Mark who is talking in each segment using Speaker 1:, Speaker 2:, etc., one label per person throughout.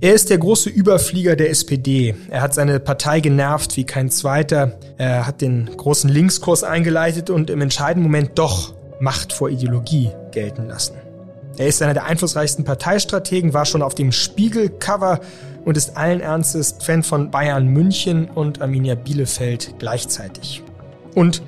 Speaker 1: Er ist der große Überflieger der SPD. Er hat seine Partei genervt wie kein zweiter. Er hat den großen Linkskurs eingeleitet und im entscheidenden Moment doch Macht vor Ideologie gelten lassen. Er ist einer der einflussreichsten Parteistrategen, war schon auf dem Spiegelcover und ist allen Ernstes Fan von Bayern München und Arminia Bielefeld gleichzeitig. Und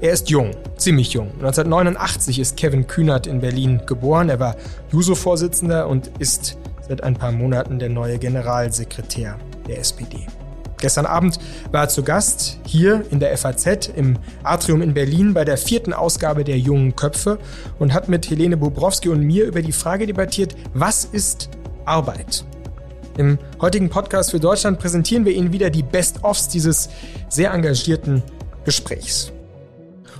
Speaker 1: er ist jung, ziemlich jung. 1989 ist Kevin Kühnert in Berlin geboren. Er war Juso-Vorsitzender und ist seit ein paar Monaten der neue Generalsekretär der SPD. Gestern Abend war er zu Gast hier in der FAZ im Atrium in Berlin bei der vierten Ausgabe der Jungen Köpfe und hat mit Helene Bobrowski und mir über die Frage debattiert, was ist Arbeit? Im heutigen Podcast für Deutschland präsentieren wir Ihnen wieder die Best-ofs dieses sehr engagierten Gesprächs.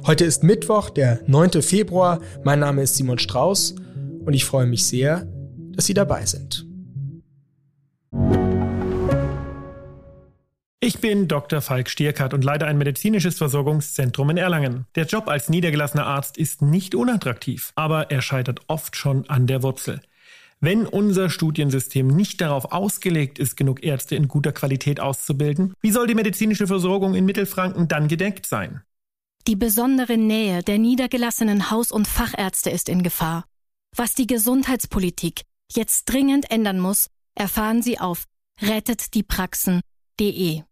Speaker 1: Heute ist Mittwoch, der 9. Februar. Mein Name ist Simon Strauß und ich freue mich sehr, dass Sie dabei sind.
Speaker 2: Ich bin Dr. Falk Stierkart und leite ein medizinisches Versorgungszentrum in Erlangen. Der Job als niedergelassener Arzt ist nicht unattraktiv, aber er scheitert oft schon an der Wurzel. Wenn unser Studiensystem nicht darauf ausgelegt ist, genug Ärzte in guter Qualität auszubilden, wie soll die medizinische Versorgung in Mittelfranken dann gedeckt sein?
Speaker 3: Die besondere Nähe der niedergelassenen Haus- und Fachärzte ist in Gefahr. Was die Gesundheitspolitik jetzt dringend ändern muss, erfahren Sie auf rettetdiepraxen.de.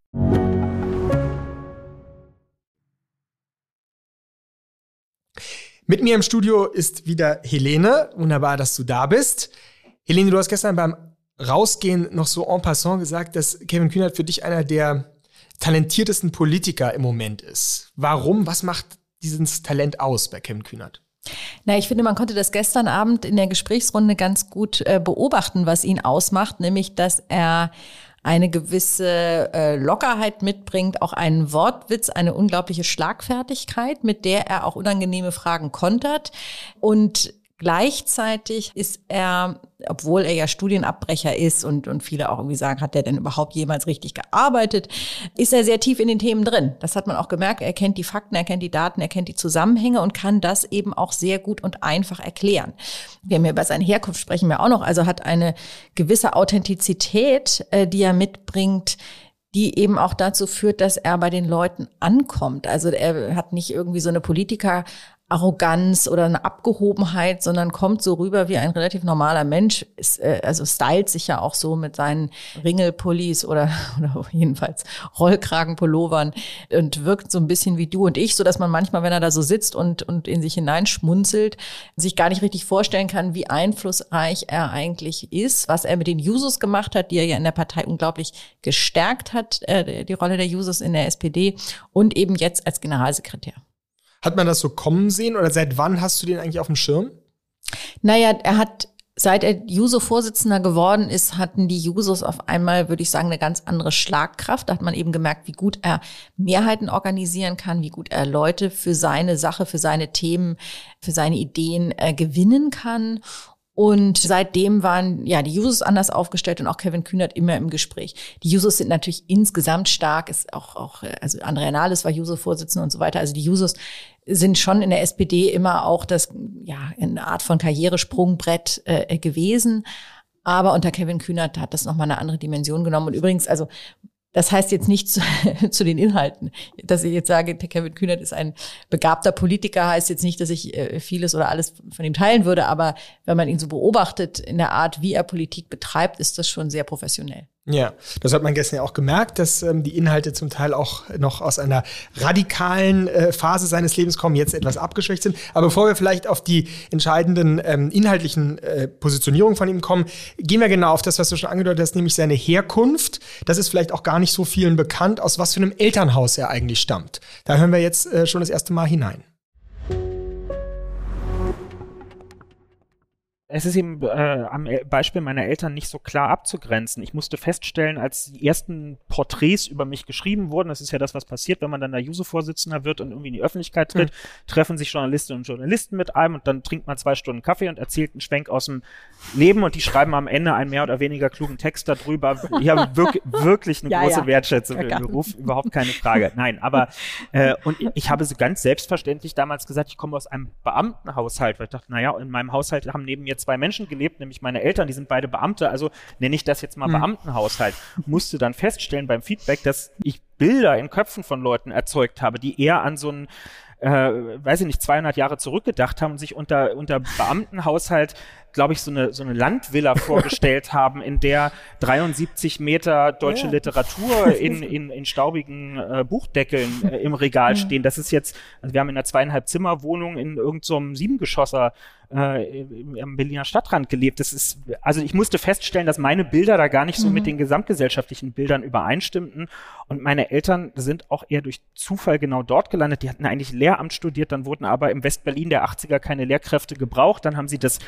Speaker 1: Mit mir im Studio ist wieder Helene. Wunderbar, dass du da bist. Helene, du hast gestern beim Rausgehen noch so en passant gesagt, dass Kevin Kühnert für dich einer der talentiertesten Politiker im Moment ist. Warum? Was macht dieses Talent aus bei Kevin Kühnert?
Speaker 4: Na, ich finde, man konnte das gestern Abend in der Gesprächsrunde ganz gut äh, beobachten, was ihn ausmacht, nämlich, dass er eine gewisse äh, Lockerheit mitbringt, auch einen Wortwitz, eine unglaubliche Schlagfertigkeit, mit der er auch unangenehme Fragen kontert und Gleichzeitig ist er, obwohl er ja Studienabbrecher ist und, und viele auch irgendwie sagen, hat er denn überhaupt jemals richtig gearbeitet, ist er sehr tief in den Themen drin. Das hat man auch gemerkt. Er kennt die Fakten, er kennt die Daten, er kennt die Zusammenhänge und kann das eben auch sehr gut und einfach erklären. Wir haben ja über seine Herkunft sprechen wir auch noch. Also hat eine gewisse Authentizität, äh, die er mitbringt, die eben auch dazu führt, dass er bei den Leuten ankommt. Also er hat nicht irgendwie so eine Politiker Arroganz oder eine Abgehobenheit, sondern kommt so rüber wie ein relativ normaler Mensch. Ist, äh, also stylt sich ja auch so mit seinen Ringelpullis oder, oder jedenfalls Rollkragenpullovern und wirkt so ein bisschen wie du und ich, so dass man manchmal, wenn er da so sitzt und, und in sich hineinschmunzelt, sich gar nicht richtig vorstellen kann, wie einflussreich er eigentlich ist, was er mit den Jusos gemacht hat, die er ja in der Partei unglaublich gestärkt hat, äh, die Rolle der Jusos in der SPD und eben jetzt als Generalsekretär.
Speaker 1: Hat man das so kommen sehen oder seit wann hast du den eigentlich auf dem Schirm?
Speaker 4: Naja, er hat Seit er Juso-Vorsitzender geworden ist, hatten die Jusos auf einmal, würde ich sagen, eine ganz andere Schlagkraft. Da hat man eben gemerkt, wie gut er Mehrheiten organisieren kann, wie gut er Leute für seine Sache, für seine Themen, für seine Ideen äh, gewinnen kann. Und seitdem waren ja die Jusos anders aufgestellt und auch Kevin Kühnert immer im Gespräch. Die Jusos sind natürlich insgesamt stark, ist auch, auch also Andrea Nahles war Juso-Vorsitzender und so weiter. Also die Jusos sind schon in der SPD immer auch das, ja, eine Art von Karrieresprungbrett äh, gewesen. Aber unter Kevin Kühnert hat das nochmal eine andere Dimension genommen. Und übrigens, also das heißt jetzt nicht zu, zu, den Inhalten. Dass ich jetzt sage, Kevin Kühnert ist ein begabter Politiker, heißt jetzt nicht, dass ich äh, vieles oder alles von ihm teilen würde. Aber wenn man ihn so beobachtet in der Art, wie er Politik betreibt, ist das schon sehr professionell.
Speaker 1: Ja, das hat man gestern ja auch gemerkt, dass ähm, die Inhalte zum Teil auch noch aus einer radikalen äh, Phase seines Lebens kommen, jetzt etwas abgeschwächt sind. Aber bevor wir vielleicht auf die entscheidenden ähm, inhaltlichen äh, Positionierungen von ihm kommen, gehen wir genau auf das, was du schon angedeutet hast, nämlich seine Herkunft. Das ist vielleicht auch gar nicht so vielen bekannt, aus was für einem Elternhaus er eigentlich stammt. Da hören wir jetzt äh, schon das erste Mal hinein.
Speaker 5: Es ist eben äh, am Beispiel meiner Eltern nicht so klar abzugrenzen. Ich musste feststellen, als die ersten Porträts über mich geschrieben wurden, das ist ja das, was passiert, wenn man dann der Juso-Vorsitzender wird und irgendwie in die Öffentlichkeit tritt, mhm. treffen sich Journalistinnen und Journalisten mit einem und dann trinkt man zwei Stunden Kaffee und erzählt einen Schwenk aus dem Leben und die schreiben am Ende einen mehr oder weniger klugen Text darüber. Ich habe wirklich, wirklich eine ja, große ja. Wertschätzung für den Beruf, überhaupt keine Frage. Nein, aber äh, und ich habe so ganz selbstverständlich damals gesagt, ich komme aus einem Beamtenhaushalt, weil ich dachte, naja, in meinem Haushalt haben neben mir zwei Menschen gelebt, nämlich meine Eltern, die sind beide Beamte, also nenne ich das jetzt mal mhm. Beamtenhaushalt. Musste dann feststellen beim Feedback, dass ich Bilder in Köpfen von Leuten erzeugt habe, die eher an so einen äh, weiß ich nicht, 200 Jahre zurückgedacht haben und sich unter, unter Beamtenhaushalt glaube ich, so eine, so eine Landvilla vorgestellt haben, in der 73 Meter deutsche ja. Literatur in, in, in staubigen äh, Buchdeckeln äh, im Regal stehen. Das ist jetzt, also wir haben in einer zweieinhalb Zimmer Wohnung in irgendeinem so Siebengeschosser äh, am Berliner Stadtrand gelebt. Das ist, also ich musste feststellen, dass meine Bilder da gar nicht so mhm. mit den gesamtgesellschaftlichen Bildern übereinstimmten. Und meine Eltern sind auch eher durch Zufall genau dort gelandet. Die hatten eigentlich Lehramt studiert, dann wurden aber im Westberlin der 80er keine Lehrkräfte gebraucht. Dann haben sie das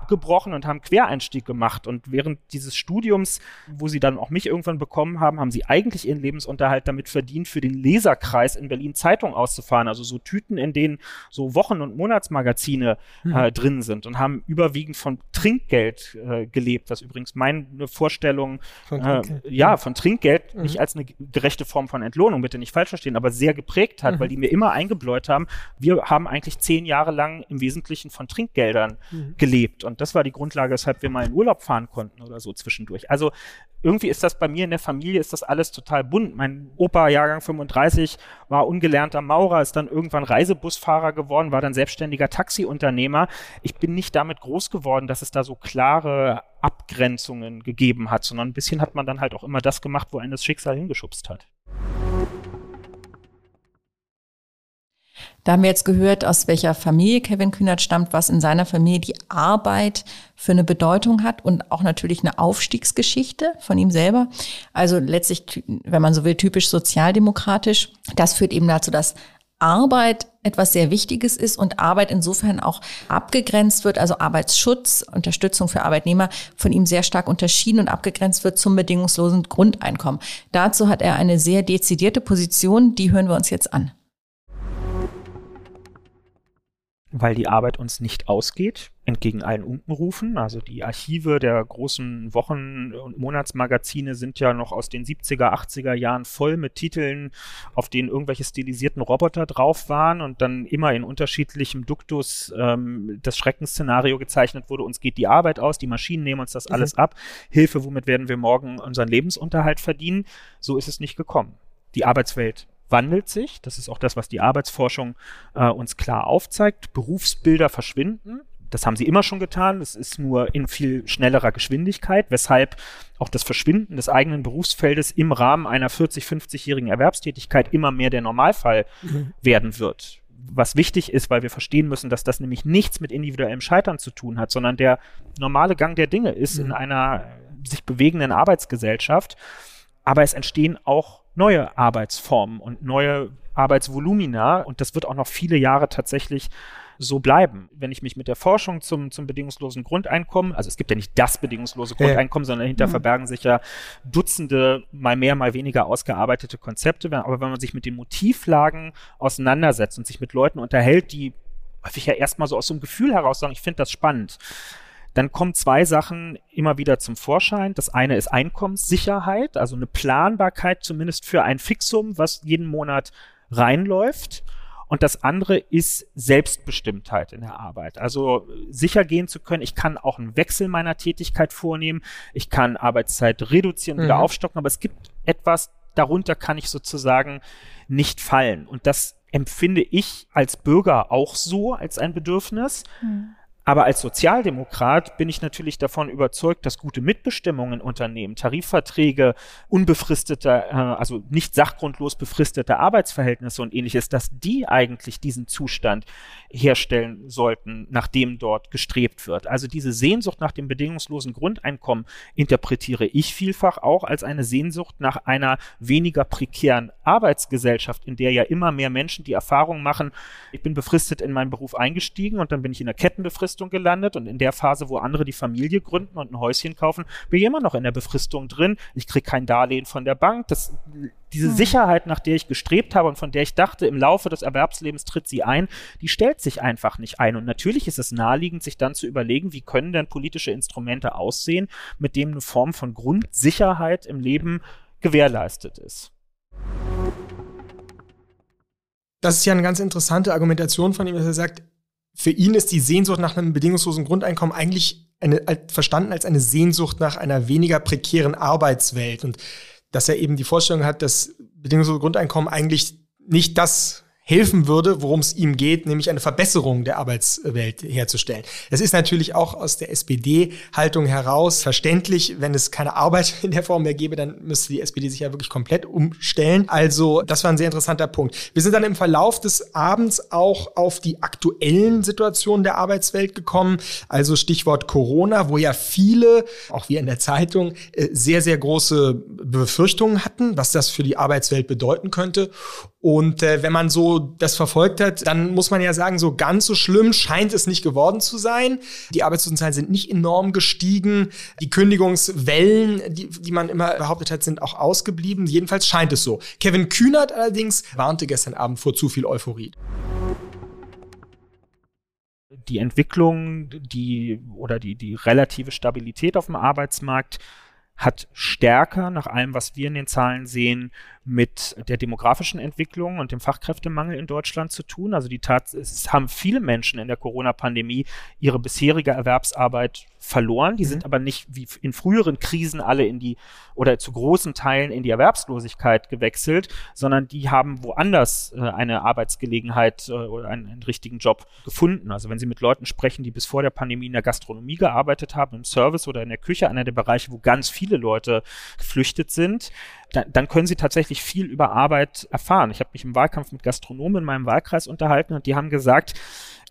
Speaker 5: abgebrochen und haben Quereinstieg gemacht. Und während dieses Studiums, wo sie dann auch mich irgendwann bekommen haben, haben sie eigentlich ihren Lebensunterhalt damit verdient, für den Leserkreis in Berlin Zeitung auszufahren. Also so Tüten, in denen so Wochen- und Monatsmagazine mhm. äh, drin sind und haben überwiegend von Trinkgeld äh, gelebt, was übrigens meine Vorstellung von äh, ja von Trinkgeld mhm. nicht als eine gerechte Form von Entlohnung, bitte nicht falsch verstehen, aber sehr geprägt hat, mhm. weil die mir immer eingebläut haben, wir haben eigentlich zehn Jahre lang im Wesentlichen von Trinkgeldern mhm. gelebt und das war die Grundlage, weshalb wir mal in Urlaub fahren konnten oder so zwischendurch. Also irgendwie ist das bei mir in der Familie, ist das alles total bunt. Mein Opa, Jahrgang 35, war ungelernter Maurer, ist dann irgendwann Reisebusfahrer geworden, war dann selbstständiger Taxiunternehmer. Ich bin nicht damit groß geworden, dass es da so klare Abgrenzungen gegeben hat, sondern ein bisschen hat man dann halt auch immer das gemacht, wo einen das Schicksal hingeschubst hat.
Speaker 4: Da haben wir jetzt gehört, aus welcher Familie Kevin Kühnert stammt, was in seiner Familie die Arbeit für eine Bedeutung hat und auch natürlich eine Aufstiegsgeschichte von ihm selber. Also letztlich, wenn man so will, typisch sozialdemokratisch. Das führt eben dazu, dass Arbeit etwas sehr Wichtiges ist und Arbeit insofern auch abgegrenzt wird, also Arbeitsschutz, Unterstützung für Arbeitnehmer von ihm sehr stark unterschieden und abgegrenzt wird zum bedingungslosen Grundeinkommen. Dazu hat er eine sehr dezidierte Position, die hören wir uns jetzt an.
Speaker 5: Weil die Arbeit uns nicht ausgeht, entgegen allen Unkenrufen. Also die Archive der großen Wochen- und Monatsmagazine sind ja noch aus den 70er, 80er Jahren voll mit Titeln, auf denen irgendwelche stilisierten Roboter drauf waren und dann immer in unterschiedlichem Duktus ähm, das Schreckensszenario gezeichnet wurde, uns geht die Arbeit aus, die Maschinen nehmen uns das mhm. alles ab. Hilfe, womit werden wir morgen unseren Lebensunterhalt verdienen? So ist es nicht gekommen. Die Arbeitswelt wandelt sich. Das ist auch das, was die Arbeitsforschung äh, uns klar aufzeigt. Berufsbilder verschwinden. Das haben sie immer schon getan. Das ist nur in viel schnellerer Geschwindigkeit, weshalb auch das Verschwinden des eigenen Berufsfeldes im Rahmen einer 40-, 50-jährigen Erwerbstätigkeit immer mehr der Normalfall mhm. werden wird. Was wichtig ist, weil wir verstehen müssen, dass das nämlich nichts mit individuellem Scheitern zu tun hat, sondern der normale Gang der Dinge ist mhm. in einer sich bewegenden Arbeitsgesellschaft. Aber es entstehen auch neue Arbeitsformen und neue Arbeitsvolumina und das wird auch noch viele Jahre tatsächlich so bleiben. Wenn ich mich mit der Forschung zum, zum bedingungslosen Grundeinkommen, also es gibt ja nicht das bedingungslose Grundeinkommen, ja. sondern dahinter mhm. verbergen sich ja Dutzende, mal mehr, mal weniger ausgearbeitete Konzepte. Aber wenn man sich mit den Motivlagen auseinandersetzt und sich mit Leuten unterhält, die häufig ja erstmal so aus so einem Gefühl heraus sagen, ich finde das spannend, dann kommen zwei Sachen immer wieder zum Vorschein. Das eine ist Einkommenssicherheit, also eine Planbarkeit zumindest für ein Fixum, was jeden Monat reinläuft. Und das andere ist Selbstbestimmtheit in der Arbeit. Also sicher gehen zu können, ich kann auch einen Wechsel meiner Tätigkeit vornehmen, ich kann Arbeitszeit reduzieren, mhm. wieder aufstocken, aber es gibt etwas, darunter kann ich sozusagen nicht fallen. Und das empfinde ich als Bürger auch so als ein Bedürfnis. Mhm. Aber als Sozialdemokrat bin ich natürlich davon überzeugt, dass gute Mitbestimmung in Unternehmen, Tarifverträge, unbefristete, äh, also nicht sachgrundlos befristete Arbeitsverhältnisse und ähnliches, dass die eigentlich diesen Zustand herstellen sollten, nach dem dort gestrebt wird. Also diese Sehnsucht nach dem bedingungslosen Grundeinkommen interpretiere ich vielfach auch als eine Sehnsucht nach einer weniger prekären Arbeitsgesellschaft, in der ja immer mehr Menschen die Erfahrung machen, ich bin befristet in meinen Beruf eingestiegen und dann bin ich in der Kettenbefristung Befristung gelandet und in der Phase, wo andere die Familie gründen und ein Häuschen kaufen, bin ich immer noch in der Befristung drin. Ich kriege kein Darlehen von der Bank. Das, diese hm. Sicherheit, nach der ich gestrebt habe und von der ich dachte, im Laufe des Erwerbslebens tritt sie ein, die stellt sich einfach nicht ein. Und natürlich ist es naheliegend, sich dann zu überlegen, wie können denn politische Instrumente aussehen, mit denen eine Form von Grundsicherheit im Leben gewährleistet ist.
Speaker 1: Das ist ja eine ganz interessante Argumentation von ihm, dass er sagt, für ihn ist die Sehnsucht nach einem bedingungslosen Grundeinkommen eigentlich eine, verstanden als eine Sehnsucht nach einer weniger prekären Arbeitswelt. Und dass er eben die Vorstellung hat, dass bedingungslose Grundeinkommen eigentlich nicht das helfen würde, worum es ihm geht, nämlich eine Verbesserung der Arbeitswelt herzustellen. Das ist natürlich auch aus der SPD-Haltung heraus verständlich. Wenn es keine Arbeit in der Form mehr gäbe, dann müsste die SPD sich ja wirklich komplett umstellen. Also das war ein sehr interessanter Punkt. Wir sind dann im Verlauf des Abends auch auf die aktuellen Situationen der Arbeitswelt gekommen. Also Stichwort Corona, wo ja viele, auch wir in der Zeitung, äh, sehr, sehr große Befürchtungen hatten, was das für die Arbeitswelt bedeuten könnte. Und äh, wenn man so das verfolgt hat, dann muss man ja sagen, so ganz so schlimm scheint es nicht geworden zu sein. Die Arbeitslosenzahlen sind nicht enorm gestiegen. Die Kündigungswellen, die, die man immer behauptet hat, sind auch ausgeblieben. Jedenfalls scheint es so. Kevin Kühnert allerdings warnte gestern Abend vor zu viel Euphorie
Speaker 5: die Entwicklung, die oder die, die relative Stabilität auf dem Arbeitsmarkt hat stärker nach allem, was wir in den Zahlen sehen, mit der demografischen Entwicklung und dem Fachkräftemangel in Deutschland zu tun. Also die Tat, es haben viele Menschen in der Corona-Pandemie ihre bisherige Erwerbsarbeit verloren. Die mhm. sind aber nicht wie in früheren Krisen alle in die oder zu großen Teilen in die Erwerbslosigkeit gewechselt, sondern die haben woanders äh, eine Arbeitsgelegenheit äh, oder einen, einen, richtigen Job gefunden. Also wenn Sie mit Leuten sprechen, die bis vor der Pandemie in der Gastronomie gearbeitet haben, im Service oder in der Küche, einer der Bereiche, wo ganz viele Leute geflüchtet sind, dann, dann können sie tatsächlich viel über Arbeit erfahren. Ich habe mich im Wahlkampf mit Gastronomen in meinem Wahlkreis unterhalten und die haben gesagt,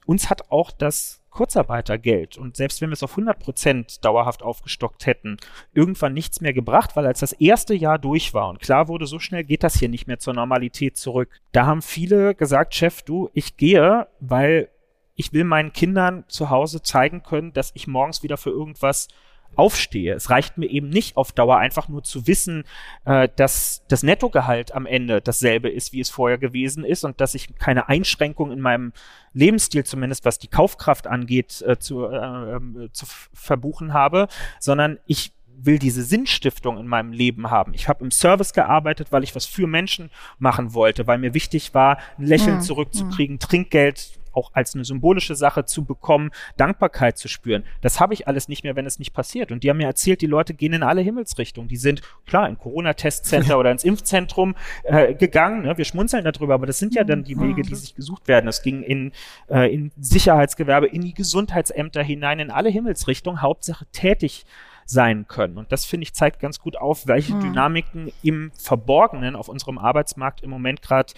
Speaker 5: uns hat auch das Kurzarbeitergeld und selbst wenn wir es auf 100 Prozent dauerhaft aufgestockt hätten, irgendwann nichts mehr gebracht, weil als das erste Jahr durch war und klar wurde, so schnell geht das hier nicht mehr zur Normalität zurück. Da haben viele gesagt, Chef, du, ich gehe, weil ich will meinen Kindern zu Hause zeigen können, dass ich morgens wieder für irgendwas aufstehe. Es reicht mir eben nicht auf Dauer einfach nur zu wissen, äh, dass das Nettogehalt am Ende dasselbe ist, wie es vorher gewesen ist und dass ich keine Einschränkung in meinem Lebensstil zumindest, was die Kaufkraft angeht, äh, zu, äh, ähm, zu verbuchen habe, sondern ich will diese Sinnstiftung in meinem Leben haben. Ich habe im Service gearbeitet, weil ich was für Menschen machen wollte, weil mir wichtig war, ein Lächeln mhm. zurückzukriegen, Trinkgeld auch als eine symbolische Sache zu bekommen, Dankbarkeit zu spüren. Das habe ich alles nicht mehr, wenn es nicht passiert. Und die haben mir erzählt, die Leute gehen in alle Himmelsrichtungen. Die sind klar in Corona-Testcenter oder ins Impfzentrum äh, gegangen. Ne? Wir schmunzeln darüber, aber das sind ja dann die Wege, die sich gesucht werden. Es ging in, äh, in Sicherheitsgewerbe, in die Gesundheitsämter hinein, in alle Himmelsrichtungen. Hauptsache tätig sein können. Und das, finde ich, zeigt ganz gut auf, welche mhm. Dynamiken im Verborgenen auf unserem Arbeitsmarkt im Moment gerade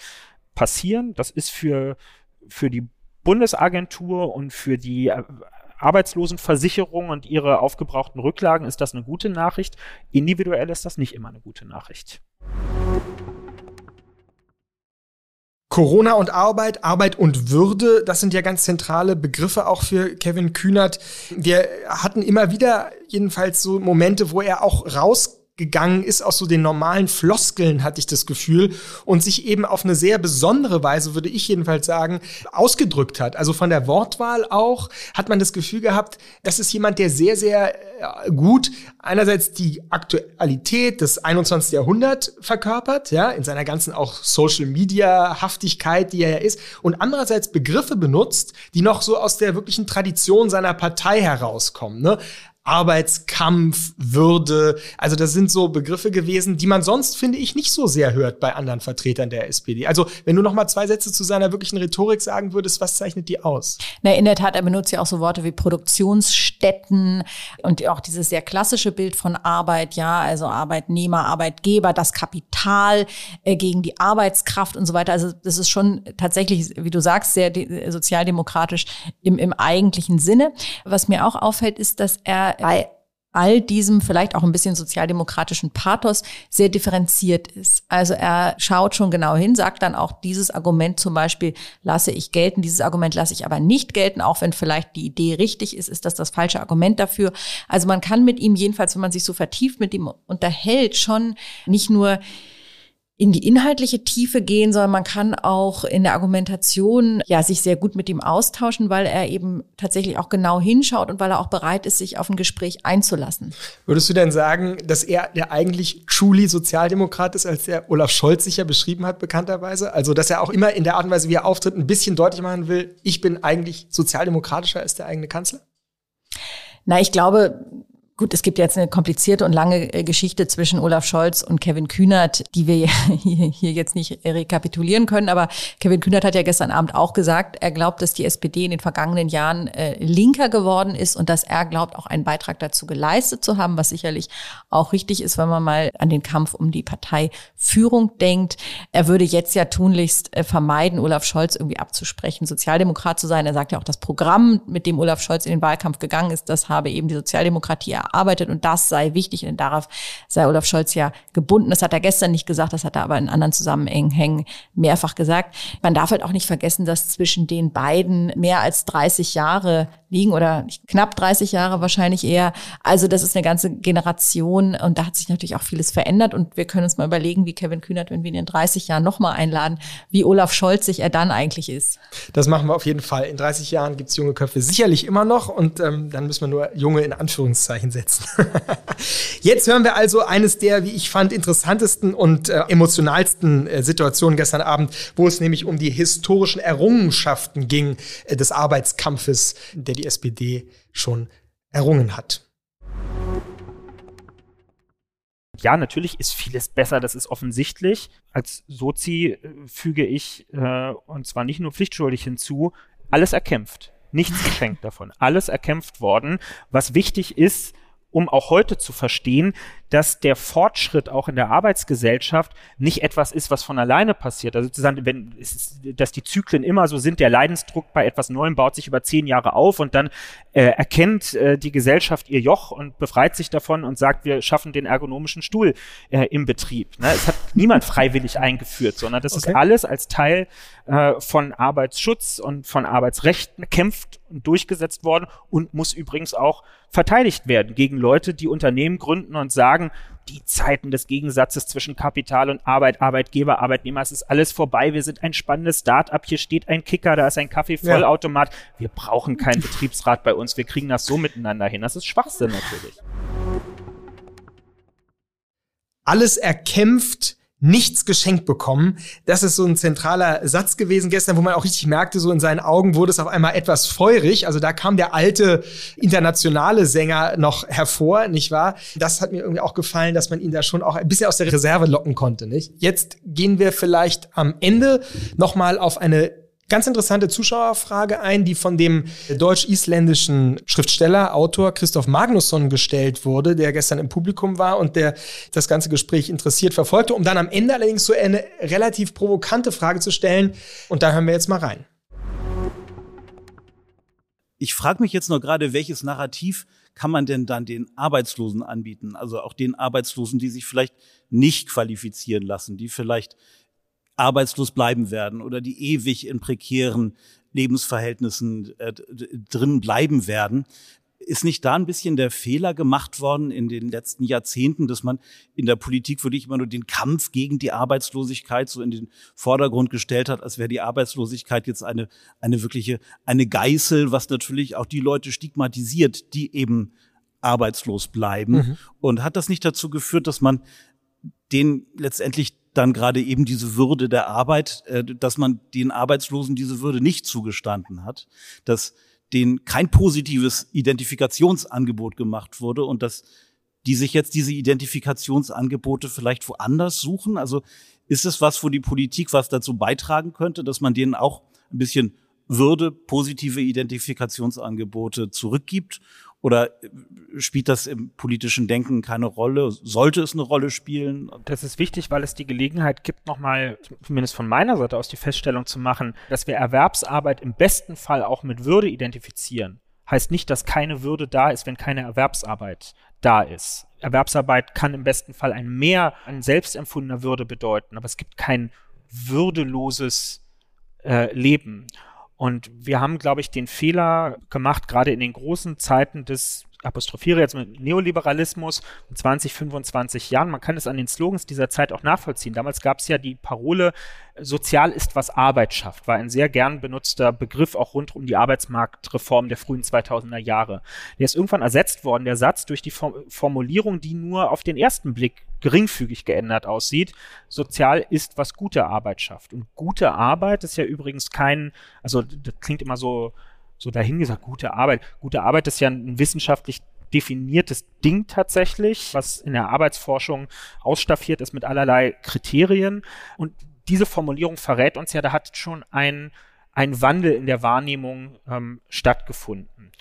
Speaker 5: passieren. Das ist für, für die Bundesagentur und für die äh, Arbeitslosenversicherung und ihre aufgebrauchten Rücklagen ist das eine gute Nachricht. Individuell ist das nicht immer eine gute Nachricht.
Speaker 1: Corona und Arbeit, Arbeit und Würde, das sind ja ganz zentrale Begriffe auch für Kevin Kühnert. Wir hatten immer wieder jedenfalls so Momente, wo er auch raus gegangen ist aus so den normalen Floskeln, hatte ich das Gefühl, und sich eben auf eine sehr besondere Weise, würde ich jedenfalls sagen, ausgedrückt hat. Also von der Wortwahl auch hat man das Gefühl gehabt, das ist jemand, der sehr, sehr äh, gut einerseits die Aktualität des 21. Jahrhunderts verkörpert, ja, in seiner ganzen auch Social Media Haftigkeit, die er ja ist, und andererseits Begriffe benutzt, die noch so aus der wirklichen Tradition seiner Partei herauskommen. Ne? Arbeitskampf, Würde. Also das sind so Begriffe gewesen, die man sonst, finde ich, nicht so sehr hört bei anderen Vertretern der SPD. Also wenn du noch mal zwei Sätze zu seiner wirklichen Rhetorik sagen würdest, was zeichnet die aus?
Speaker 4: Na, in der Tat, er benutzt ja auch so Worte wie Produktionsstätten und auch dieses sehr klassische Bild von Arbeit, ja, also Arbeitnehmer, Arbeitgeber, das Kapital äh, gegen die Arbeitskraft und so weiter. Also das ist schon tatsächlich, wie du sagst, sehr sozialdemokratisch im, im eigentlichen Sinne. Was mir auch auffällt, ist, dass er bei all diesem vielleicht auch ein bisschen sozialdemokratischen Pathos sehr differenziert ist. Also er schaut schon genau hin, sagt dann auch, dieses Argument zum Beispiel lasse ich gelten, dieses Argument lasse ich aber nicht gelten, auch wenn vielleicht die Idee richtig ist, ist das das falsche Argument dafür. Also man kann mit ihm jedenfalls, wenn man sich so vertieft mit ihm unterhält, schon nicht nur in die inhaltliche Tiefe gehen, sondern man kann auch in der Argumentation ja sich sehr gut mit ihm austauschen, weil er eben tatsächlich auch genau hinschaut und weil er auch bereit ist, sich auf ein Gespräch einzulassen.
Speaker 1: Würdest du denn sagen, dass er der eigentlich truly Sozialdemokrat ist, als der Olaf Scholz sich ja beschrieben hat, bekannterweise? Also, dass er auch immer in der Art und Weise, wie er auftritt, ein bisschen deutlich machen will, ich bin eigentlich sozialdemokratischer als der eigene Kanzler?
Speaker 4: Na, ich glaube, Gut, es gibt jetzt eine komplizierte und lange äh, Geschichte zwischen Olaf Scholz und Kevin Kühnert, die wir hier jetzt nicht rekapitulieren können. Aber Kevin Kühnert hat ja gestern Abend auch gesagt, er glaubt, dass die SPD in den vergangenen Jahren äh, linker geworden ist und dass er glaubt, auch einen Beitrag dazu geleistet zu haben, was sicherlich auch richtig ist, wenn man mal an den Kampf um die Parteiführung denkt. Er würde jetzt ja tunlichst äh, vermeiden, Olaf Scholz irgendwie abzusprechen, Sozialdemokrat zu sein. Er sagt ja auch, das Programm, mit dem Olaf Scholz in den Wahlkampf gegangen ist, das habe eben die Sozialdemokratie arbeitet und das sei wichtig und darauf sei Olaf Scholz ja gebunden. Das hat er gestern nicht gesagt, das hat er aber in anderen Zusammenhängen mehrfach gesagt. Man darf halt auch nicht vergessen, dass zwischen den beiden mehr als 30 Jahre liegen oder knapp 30 Jahre wahrscheinlich eher. Also das ist eine ganze Generation und da hat sich natürlich auch vieles verändert und wir können uns mal überlegen, wie Kevin Kühnert, wenn wir ihn in 30 Jahren nochmal einladen, wie Olaf Scholz sich er dann eigentlich ist.
Speaker 1: Das machen wir auf jeden Fall. In 30 Jahren gibt es junge Köpfe sicherlich immer noch und ähm, dann müssen wir nur junge in Anführungszeichen setzen. Jetzt hören wir also eines der, wie ich fand, interessantesten und äh, emotionalsten äh, Situationen gestern Abend, wo es nämlich um die historischen Errungenschaften ging äh, des Arbeitskampfes, der die SPD schon errungen hat.
Speaker 5: ja, natürlich ist vieles besser, das ist offensichtlich. Als Sozi äh, füge ich, äh, und zwar nicht nur pflichtschuldig hinzu, alles erkämpft. Nichts geschenkt davon. Alles erkämpft worden. Was wichtig ist, um auch heute zu verstehen, dass der Fortschritt auch in der Arbeitsgesellschaft nicht etwas ist, was von alleine passiert. Also sozusagen, wenn, dass die Zyklen immer so sind, der Leidensdruck bei etwas Neuem baut sich über zehn Jahre auf und dann äh, erkennt äh, die Gesellschaft ihr Joch und befreit sich davon und sagt, wir schaffen den ergonomischen Stuhl äh, im Betrieb. Ne? Es hat niemand freiwillig eingeführt, sondern das okay. ist alles als Teil äh, von Arbeitsschutz und von Arbeitsrechten kämpft und durchgesetzt worden und muss übrigens auch verteidigt werden gegen Leute, die Unternehmen gründen und sagen, die Zeiten des Gegensatzes zwischen Kapital und Arbeit, Arbeitgeber, Arbeitnehmer, es ist alles vorbei. Wir sind ein spannendes Start-up. Hier steht ein Kicker, da ist ein Kaffeevollautomat. Ja. Wir brauchen keinen Betriebsrat bei uns. Wir kriegen das so miteinander hin. Das ist Schwachsinn natürlich.
Speaker 1: Alles erkämpft nichts geschenkt bekommen. Das ist so ein zentraler Satz gewesen gestern, wo man auch richtig merkte, so in seinen Augen wurde es auf einmal etwas feurig. Also da kam der alte internationale Sänger noch hervor, nicht wahr? Das hat mir irgendwie auch gefallen, dass man ihn da schon auch ein bisschen aus der Reserve locken konnte, nicht? Jetzt gehen wir vielleicht am Ende nochmal auf eine ganz interessante Zuschauerfrage ein, die von dem deutsch-isländischen Schriftsteller, Autor Christoph Magnusson gestellt wurde, der gestern im Publikum war und der das ganze Gespräch interessiert verfolgte, um dann am Ende allerdings so eine relativ provokante Frage zu stellen. Und da hören wir jetzt mal rein.
Speaker 6: Ich frage mich jetzt noch gerade, welches Narrativ kann man denn dann den Arbeitslosen anbieten? Also auch den Arbeitslosen, die sich vielleicht nicht qualifizieren lassen, die vielleicht arbeitslos bleiben werden oder die ewig in prekären Lebensverhältnissen äh, drin bleiben werden. Ist nicht da ein bisschen der Fehler gemacht worden in den letzten Jahrzehnten, dass man in der Politik wirklich immer nur den Kampf gegen die Arbeitslosigkeit so in den Vordergrund gestellt hat, als wäre die Arbeitslosigkeit jetzt eine, eine wirkliche, eine Geißel, was natürlich auch die Leute stigmatisiert, die eben arbeitslos bleiben. Mhm. Und hat das nicht dazu geführt, dass man den letztendlich dann gerade eben diese Würde der Arbeit, äh, dass man den Arbeitslosen diese Würde nicht zugestanden hat, dass denen kein positives Identifikationsangebot gemacht wurde und dass die sich jetzt diese Identifikationsangebote vielleicht woanders suchen. Also ist es was, wo die Politik was dazu beitragen könnte, dass man denen auch ein bisschen Würde, positive Identifikationsangebote zurückgibt oder äh, spielt das im politischen Denken keine Rolle? Sollte es eine Rolle spielen?
Speaker 5: Das ist wichtig, weil es die Gelegenheit gibt, nochmal, zumindest von meiner Seite aus, die Feststellung zu machen, dass wir Erwerbsarbeit im besten Fall auch mit Würde identifizieren heißt nicht, dass keine Würde da ist, wenn keine Erwerbsarbeit da ist. Erwerbsarbeit kann im besten Fall ein Mehr an selbstempfundener Würde bedeuten, aber es gibt kein würdeloses äh, Leben. Und wir haben, glaube ich, den Fehler gemacht, gerade in den großen Zeiten des apostrophiere jetzt mit Neoliberalismus in 20, 25 Jahren. Man kann es an den Slogans dieser Zeit auch nachvollziehen. Damals gab es ja die Parole, sozial ist, was Arbeit schafft, war ein sehr gern benutzter Begriff auch rund um die Arbeitsmarktreform der frühen 2000er Jahre. Der ist irgendwann ersetzt worden, der Satz, durch die Formulierung, die nur auf den ersten Blick geringfügig geändert aussieht. Sozial ist, was gute Arbeit schafft. Und gute Arbeit ist ja übrigens kein, also das klingt immer so, so dahingesagt, gute Arbeit. Gute Arbeit ist ja ein wissenschaftlich definiertes Ding tatsächlich, was in der Arbeitsforschung ausstaffiert ist mit allerlei Kriterien. Und diese Formulierung verrät uns ja, da hat schon ein, ein Wandel in der Wahrnehmung ähm, stattgefunden.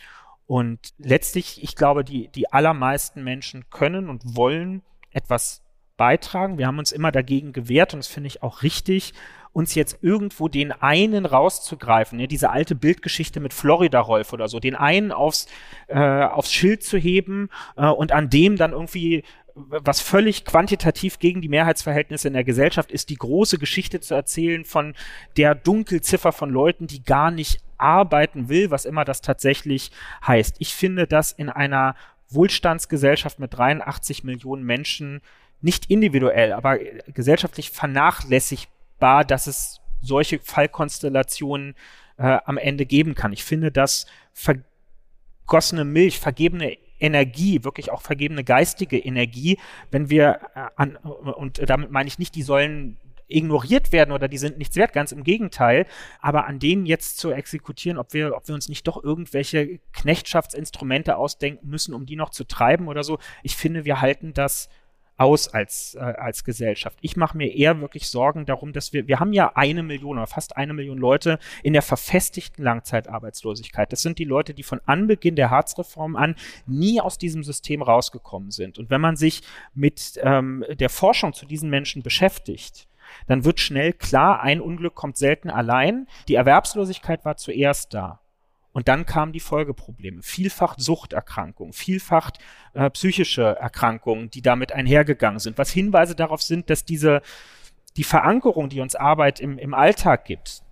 Speaker 5: Und letztlich, ich glaube, die, die allermeisten Menschen können und wollen etwas beitragen. Wir haben uns immer dagegen gewehrt und das finde ich auch richtig, uns jetzt irgendwo den einen rauszugreifen, ne, diese alte Bildgeschichte mit Florida-Rolf oder so, den einen aufs, äh, aufs Schild zu heben äh, und an dem dann irgendwie was völlig quantitativ gegen die Mehrheitsverhältnisse in der Gesellschaft ist, die große Geschichte zu erzählen von der Dunkelziffer von Leuten, die gar nicht arbeiten will, was immer das tatsächlich heißt. Ich finde das in einer Wohlstandsgesellschaft mit 83 Millionen Menschen nicht individuell, aber gesellschaftlich vernachlässigbar bar, dass es solche Fallkonstellationen äh, am Ende geben kann. Ich finde, dass vergossene Milch, vergebene Energie, wirklich auch vergebene geistige Energie, wenn wir äh, an, und damit meine ich nicht, die sollen ignoriert werden oder die sind nichts wert, ganz im Gegenteil. Aber an denen jetzt zu exekutieren, ob wir, ob wir uns nicht doch irgendwelche Knechtschaftsinstrumente ausdenken müssen, um die noch zu treiben oder so, ich finde, wir halten das aus als, äh, als Gesellschaft. Ich mache mir eher wirklich Sorgen darum, dass wir, wir haben ja eine Million oder fast eine Million Leute in der verfestigten Langzeitarbeitslosigkeit. Das sind die Leute, die von Anbeginn der Harzreform an nie aus diesem System rausgekommen sind. Und wenn man sich mit ähm, der Forschung zu diesen Menschen beschäftigt, dann wird schnell klar, ein Unglück kommt selten allein. Die Erwerbslosigkeit war zuerst da. Und dann kamen die Folgeprobleme. Vielfach Suchterkrankungen, vielfach äh, psychische Erkrankungen, die damit einhergegangen sind, was Hinweise darauf sind, dass diese, die Verankerung, die uns Arbeit im, im Alltag gibt,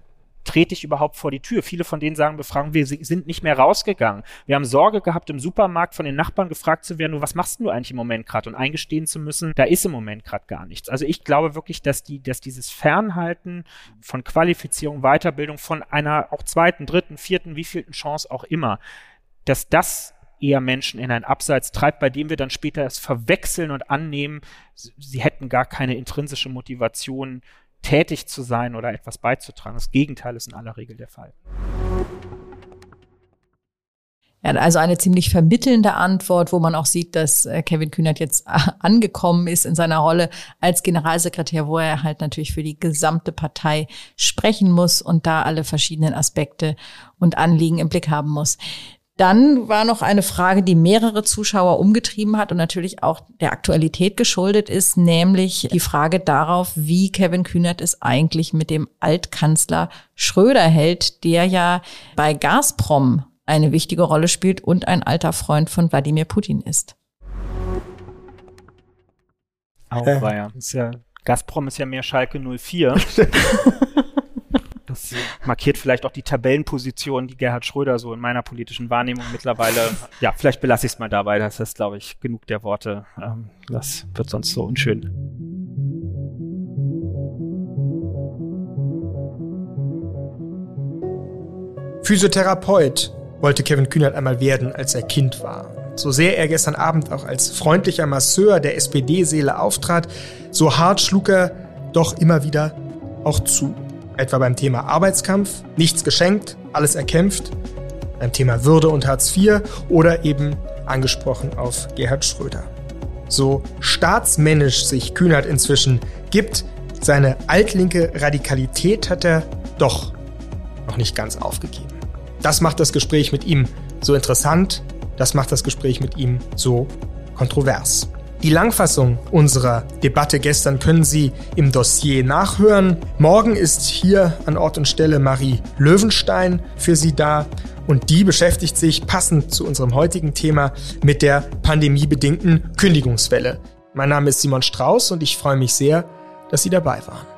Speaker 5: trete ich überhaupt vor die Tür? Viele von denen sagen, befragen, wir sind nicht mehr rausgegangen. Wir haben Sorge gehabt, im Supermarkt von den Nachbarn gefragt zu werden, was machst du eigentlich im Moment gerade? Und eingestehen zu müssen, da ist im Moment gerade gar nichts. Also ich glaube wirklich, dass die, dass dieses Fernhalten von Qualifizierung, Weiterbildung, von einer auch zweiten, dritten, vierten, wievielten Chance auch immer, dass das eher Menschen in ein Abseits treibt, bei dem wir dann später es verwechseln und annehmen, sie hätten gar keine intrinsische Motivation, tätig zu sein oder etwas beizutragen. Das Gegenteil ist in aller Regel der Fall.
Speaker 4: Ja, also eine ziemlich vermittelnde Antwort, wo man auch sieht, dass äh, Kevin Kühnert jetzt angekommen ist in seiner Rolle als Generalsekretär, wo er halt natürlich für die gesamte Partei sprechen muss und da alle verschiedenen Aspekte und Anliegen im Blick haben muss. Dann war noch eine Frage, die mehrere Zuschauer umgetrieben hat und natürlich auch der Aktualität geschuldet ist, nämlich die Frage darauf, wie Kevin Kühnert es eigentlich mit dem Altkanzler Schröder hält, der ja bei Gazprom eine wichtige Rolle spielt und ein alter Freund von Wladimir Putin ist.
Speaker 5: Auch war ja. Ist ja Gazprom ist ja mehr Schalke 04. Das markiert vielleicht auch die Tabellenposition, die Gerhard Schröder so in meiner politischen Wahrnehmung mittlerweile. Ja, vielleicht belasse ich es mal dabei. Das ist, glaube ich, genug der Worte. Ähm, das wird sonst so unschön.
Speaker 1: Physiotherapeut wollte Kevin Kühnert einmal werden, als er Kind war. So sehr er gestern Abend auch als freundlicher Masseur der SPD-Seele auftrat, so hart schlug er doch immer wieder auch zu etwa beim Thema Arbeitskampf, nichts geschenkt, alles erkämpft, beim Thema Würde und Hartz IV oder eben angesprochen auf Gerhard Schröder. So staatsmännisch sich Kühnert inzwischen gibt, seine altlinke Radikalität hat er doch noch nicht ganz aufgegeben. Das macht das Gespräch mit ihm so interessant, das macht das Gespräch mit ihm so kontrovers. Die Langfassung unserer Debatte gestern können Sie im Dossier nachhören. Morgen ist hier an Ort und Stelle Marie Löwenstein für Sie da und die beschäftigt sich passend zu unserem heutigen Thema mit der pandemiebedingten Kündigungswelle. Mein Name ist Simon Strauß und ich freue mich sehr, dass Sie dabei waren.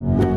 Speaker 3: you.